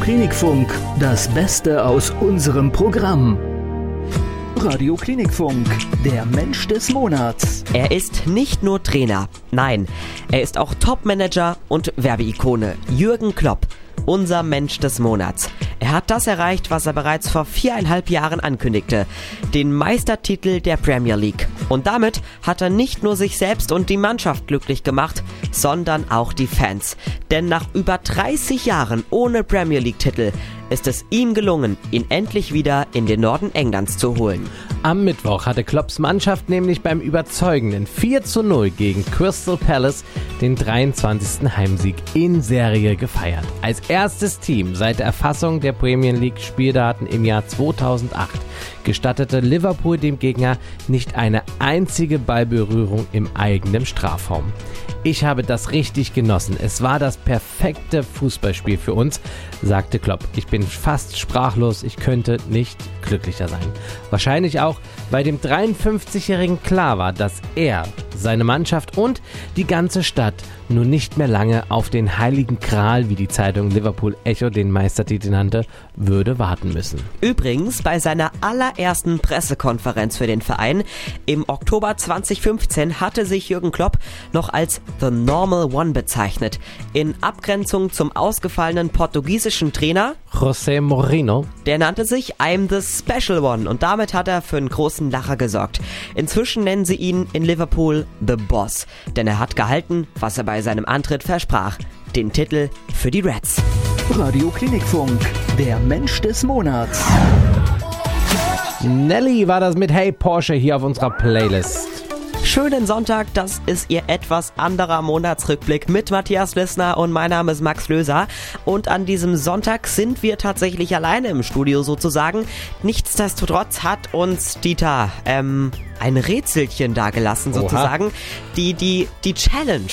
Klinikfunk, das Beste aus unserem Programm. Radio Klinikfunk, der Mensch des Monats. Er ist nicht nur Trainer, nein, er ist auch Topmanager und Werbeikone. Jürgen Klopp, unser Mensch des Monats. Er hat das erreicht, was er bereits vor viereinhalb Jahren ankündigte. Den Meistertitel der Premier League. Und damit hat er nicht nur sich selbst und die Mannschaft glücklich gemacht, sondern auch die Fans. Denn nach über 30 Jahren ohne Premier League-Titel ist es ihm gelungen, ihn endlich wieder in den Norden Englands zu holen. Am Mittwoch hatte Klopps Mannschaft nämlich beim überzeugenden 4 zu 0 gegen Crystal Palace den 23. Heimsieg in Serie gefeiert. Als erstes Team seit der Erfassung der Premier League Spieldaten im Jahr 2008 gestattete Liverpool dem Gegner nicht eine einzige Ballberührung im eigenen Strafraum. Ich habe das richtig genossen. Es war das perfekte Fußballspiel für uns, sagte Klopp. Ich bin fast sprachlos. Ich könnte nicht glücklicher sein. Wahrscheinlich auch, weil dem 53-Jährigen klar war, dass er, seine Mannschaft und die ganze Stadt nun nicht mehr lange auf den heiligen Kral, wie die Zeitung Liverpool Echo den Meistertitel nannte, würde warten müssen. Übrigens, bei seiner allerersten Pressekonferenz für den Verein im Oktober 2015 hatte sich Jürgen Klopp noch als The Normal One bezeichnet. In Abgrenzung zum ausgefallenen portugiesischen Trainer José Mourinho. Der nannte sich I'm the Special One und damit hat er für einen großen Lacher gesorgt. Inzwischen nennen sie ihn in Liverpool The Boss, denn er hat gehalten, was er bei seinem Antritt versprach. Den Titel für die Reds. Radio Klinikfunk, der Mensch des Monats. Nelly war das mit Hey Porsche hier auf unserer Playlist. Schönen Sonntag, das ist Ihr etwas anderer Monatsrückblick mit Matthias Lissner und mein Name ist Max Löser. Und an diesem Sonntag sind wir tatsächlich alleine im Studio sozusagen. Nichtsdestotrotz hat uns Dieter ähm, ein Rätselchen dagelassen sozusagen. Oha. Die, die, die Challenge.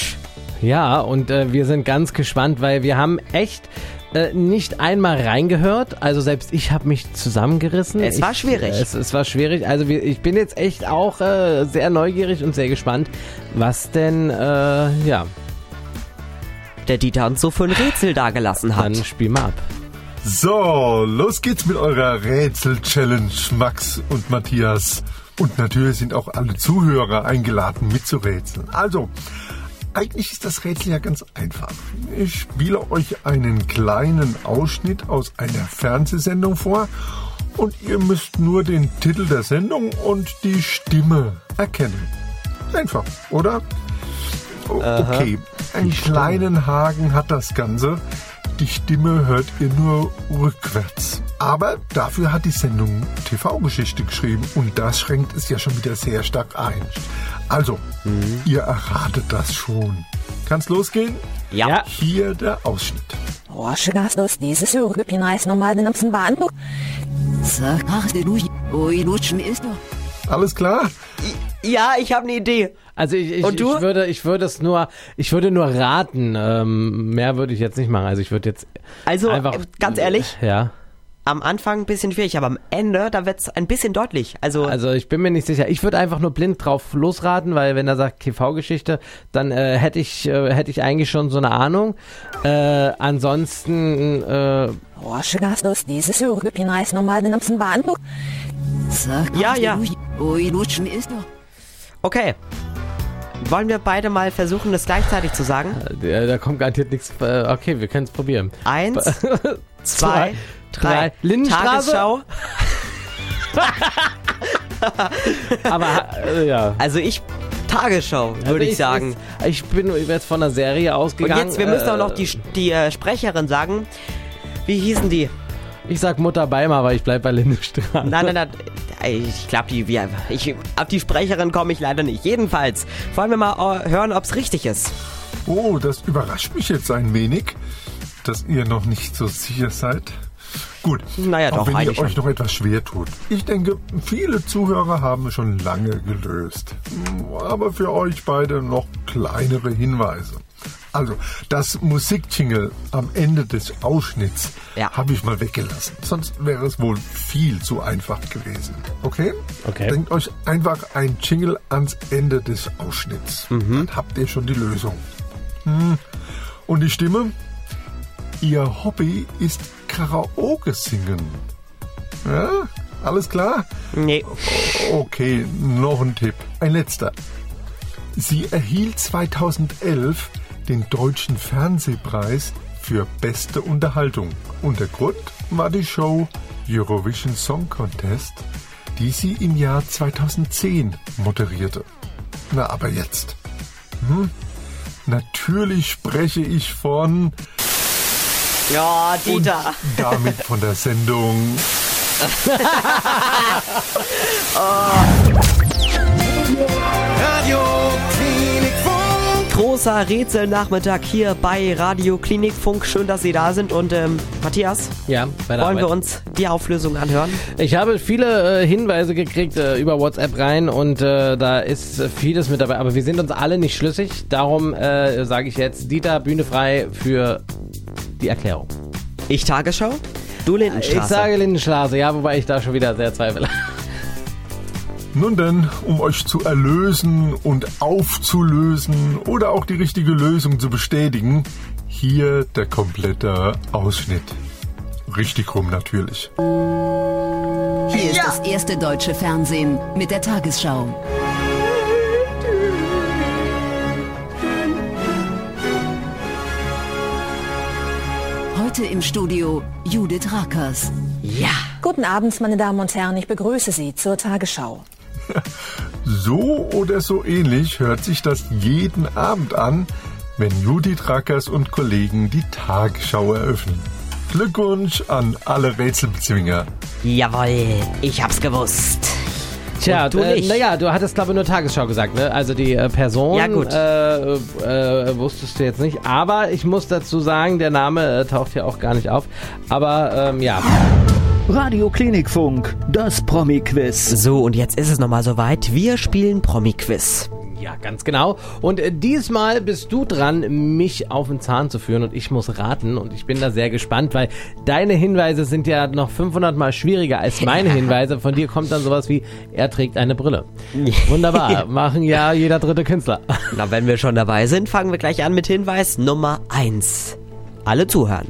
Ja, und äh, wir sind ganz gespannt, weil wir haben echt äh, nicht einmal reingehört. Also selbst ich habe mich zusammengerissen. Es war schwierig. Ich, es, es, war schwierig. Also wir, ich bin jetzt echt auch äh, sehr neugierig und sehr gespannt, was denn, äh, ja. Der Dieter uns so für ein Rätsel dagelassen hat. Dann spiel mal ab. So, los geht's mit eurer Rätsel-Challenge, Max und Matthias. Und natürlich sind auch alle Zuhörer eingeladen mitzurätseln. Also, eigentlich ist das Rätsel ja ganz einfach. Ich spiele euch einen kleinen Ausschnitt aus einer Fernsehsendung vor und ihr müsst nur den Titel der Sendung und die Stimme erkennen. Einfach, oder? Okay, einen kleinen Haken hat das Ganze. Die Stimme hört ihr nur rückwärts. Aber dafür hat die Sendung TV-Geschichte geschrieben und das schränkt es ja schon wieder sehr stark ein. Also, mhm. ihr erratet das schon. Kann's losgehen? Ja. Hier der Ausschnitt. Dieses Hörgepinais nochmal den Bahnhof. Alles klar? Ja, ich habe eine Idee. Also ich, ich, ich würde, ich würde es nur, ich würde nur raten. Ähm, mehr würde ich jetzt nicht machen. Also ich würde jetzt also einfach, ganz ehrlich. Ja am Anfang ein bisschen schwierig, aber am Ende, da wird es ein bisschen deutlich. Also, also ich bin mir nicht sicher. Ich würde einfach nur blind drauf losraten, weil wenn er sagt TV-Geschichte, dann äh, hätte ich, äh, hätte ich eigentlich schon so eine Ahnung. Äh, ansonsten äh. Ja, ja. Okay. Wollen wir beide mal versuchen, das gleichzeitig zu sagen? Da, da kommt garantiert nichts. Äh, okay, wir können es probieren. Eins, zwei, drei. Lindenstraße? Tagesschau. Aber äh, ja. Also ich Tagesschau, würde also ich, ich, sagen. Ich, bin jetzt von der Serie ausgegangen. Und jetzt, wir müssen äh, auch noch die, die äh, Sprecherin sagen. Wie hießen die? Ich sag Mutter Beimer, aber ich bleib bei Lindenstraße. Nein, nein, nein. Ich glaube, die, wir, ich, auf die Sprecherin komme ich leider nicht. Jedenfalls wollen wir mal äh, hören, ob es richtig ist. Oh, das überrascht mich jetzt ein wenig, dass ihr noch nicht so sicher seid. Gut, naja, auch doch, wenn ihr euch noch etwas schwer tut. Ich denke, viele Zuhörer haben schon lange gelöst. Aber für euch beide noch kleinere Hinweise. Also, das Musikjingle am Ende des Ausschnitts ja. habe ich mal weggelassen. Sonst wäre es wohl viel zu einfach gewesen. Okay? Okay. Denkt euch einfach ein Jingle ans Ende des Ausschnitts. Mhm. Dann habt ihr schon die Lösung. Hm. Und die Stimme? Ihr Hobby ist Karaoke singen. Ja, alles klar? Nee. Okay, noch ein Tipp. Ein letzter. Sie erhielt 2011 den Deutschen Fernsehpreis für beste Unterhaltung. Und der Grund war die Show Eurovision Song Contest, die sie im Jahr 2010 moderierte. Na, aber jetzt. Hm? Natürlich spreche ich von Ja, Dieter. und damit von der Sendung Radio Großer Rätselnachmittag hier bei Radio Klinikfunk. Schön, dass Sie da sind. Und ähm, Matthias, Ja, wollen wir Arbeit. uns die Auflösung anhören? Ich habe viele äh, Hinweise gekriegt äh, über WhatsApp rein und äh, da ist vieles mit dabei, aber wir sind uns alle nicht schlüssig. Darum äh, sage ich jetzt, Dieter, Bühne frei für die Erklärung. Ich Tagesschau, du Lindenstraße. Ich sage Lindenstraße, ja, wobei ich da schon wieder sehr zweifle. Nun denn, um euch zu erlösen und aufzulösen oder auch die richtige Lösung zu bestätigen, hier der komplette Ausschnitt. Richtig rum natürlich. Hier ist das erste deutsche Fernsehen mit der Tagesschau. Heute im Studio Judith Rakers. Ja. Guten Abend, meine Damen und Herren, ich begrüße Sie zur Tagesschau. So oder so ähnlich hört sich das jeden Abend an, wenn Judith Rackers und Kollegen die Tagesschau eröffnen. Glückwunsch an alle Rätselbezwinger. Jawohl, ich hab's gewusst. Tja, Und du äh, nicht. naja, du hattest glaube ich nur Tagesschau gesagt, ne? Also die äh, Person Ja, gut. Äh, äh, wusstest du jetzt nicht. Aber ich muss dazu sagen, der Name äh, taucht hier auch gar nicht auf. Aber ähm, ja, Radio Klinikfunk, das Promi-Quiz. So, und jetzt ist es nochmal soweit. Wir spielen Promi-Quiz. ja, ganz genau. Und äh, diesmal bist du dran, mich auf den Zahn zu führen und ich muss raten. Und ich bin da sehr gespannt, weil deine Hinweise sind ja noch 500 Mal schwieriger als meine Hinweise. Von dir kommt dann sowas wie, er trägt eine Brille. Wunderbar, machen ja jeder dritte Künstler. Na, wenn wir schon dabei sind, fangen wir gleich an mit Hinweis Nummer 1. Alle zuhören.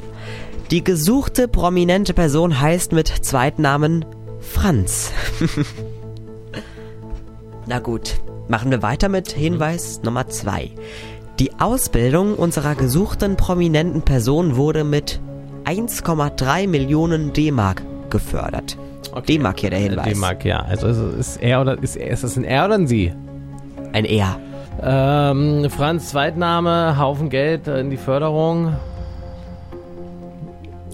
Die gesuchte prominente Person heißt mit Zweitnamen Franz. Na gut, machen wir weiter mit Hinweis Nummer 2. Die Ausbildung unserer gesuchten prominenten Person wurde mit 1,3 Millionen D-Mark gefördert. D-Mark hier der Hinweis. D-Mark, ja. Also ist, er oder ist, ist es ein er oder ein sie? Ein Er. Ähm, Franz Zweitname, Haufen Geld äh, in die Förderung.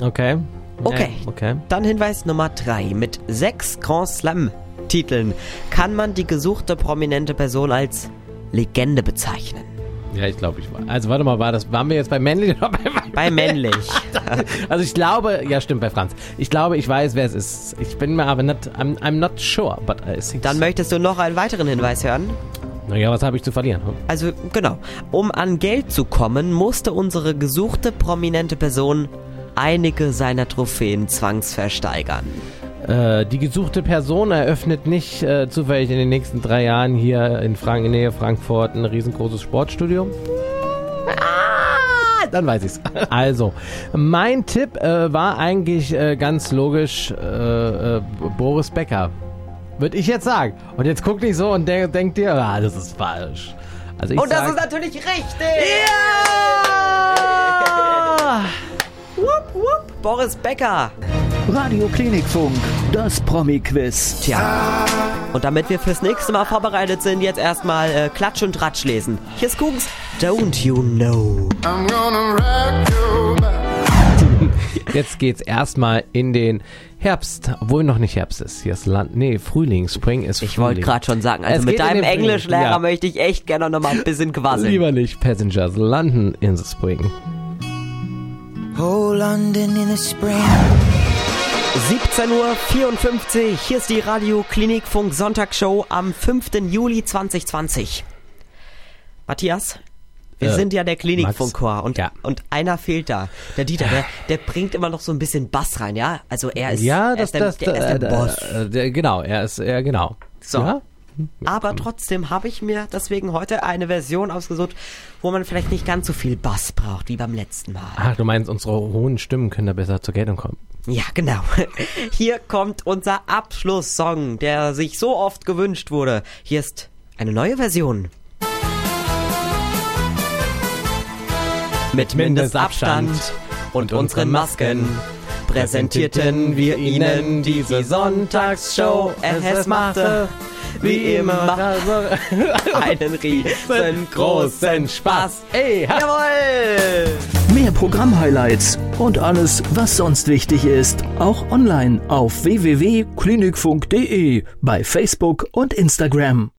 Okay. Okay. Okay. Dann Hinweis Nummer 3. Mit sechs Grand Slam-Titeln kann man die gesuchte prominente Person als Legende bezeichnen. Ja, ich glaube, ich war. Also warte mal, war das, waren wir jetzt bei männlich oder bei Bei männlich. Also ich glaube, ja stimmt, bei Franz. Ich glaube, ich weiß, wer es ist. Ich bin mir aber nicht, I'm, I'm not sure, but I think Dann möchtest du noch einen weiteren Hinweis hören? Naja, was habe ich zu verlieren? hm? Also genau. Um an Geld zu kommen, musste unsere gesuchte prominente Person einige seiner Trophäen zwangsversteigern. Äh, die gesuchte Person eröffnet nicht äh, zufällig in den nächsten drei Jahren hier in, Frank in Nähe Frankfurt ein riesengroßes Sportstudio. Ah, dann weiß ich's. Also, mein Tipp äh, war eigentlich äh, ganz logisch äh, Boris Becker. Würde ich jetzt sagen. Und jetzt guck nicht so und de denkt dir, ah, das ist falsch. Also ich Und das sag, ist natürlich richtig! ja! Boris Becker. Radio Klinikfunk, das Promi-Quiz. Tja. Und damit wir fürs nächste Mal vorbereitet sind, jetzt erstmal äh, Klatsch und Tratsch lesen. Hier ist Kugens Don't You Know. I'm gonna rock your body. Jetzt geht's erstmal in den Herbst, obwohl noch nicht Herbst ist. Hier ist Land, nee, Frühling, Spring ist Ich Frühling. wollte gerade schon sagen, also Es mit deinem Englischlehrer ja. möchte ich echt gerne noch mal ein bisschen quasseln. Lieber nicht Passengers, landen in the Spring. London in the spring. 17.54 Uhr, hier ist die Radio Klinikfunk Sonntagsshow am 5. Juli 2020. Matthias, wir Äh, sind ja der Klinikfunkchor und, Ja. und einer fehlt da. Der Dieter, der, der bringt immer noch so ein bisschen Bass rein, ja? Also er ist, Ja, er das, ist der, das, der, ist der Boss. der, genau, er ist, er, genau. So. Ja? Aber trotzdem habe ich mir deswegen heute eine Version ausgesucht, wo man vielleicht nicht ganz so viel Bass braucht wie beim letzten Mal. Ah, du meinst, unsere hohen Stimmen können da besser zur Geltung kommen. Ja, genau. Hier kommt unser Abschlusssong, der sich so oft gewünscht wurde. Hier ist eine neue Version. Mit Mindestabstand und unseren Masken präsentierten wir Ihnen diese Sonntagsshow. Es machte wie immer einen riesengroßen Spaß. Ey, Jawohl! Mehr Programm-Highlights und alles, was sonst wichtig ist, auch online auf www.klinikfunk.de, bei Facebook und Instagram.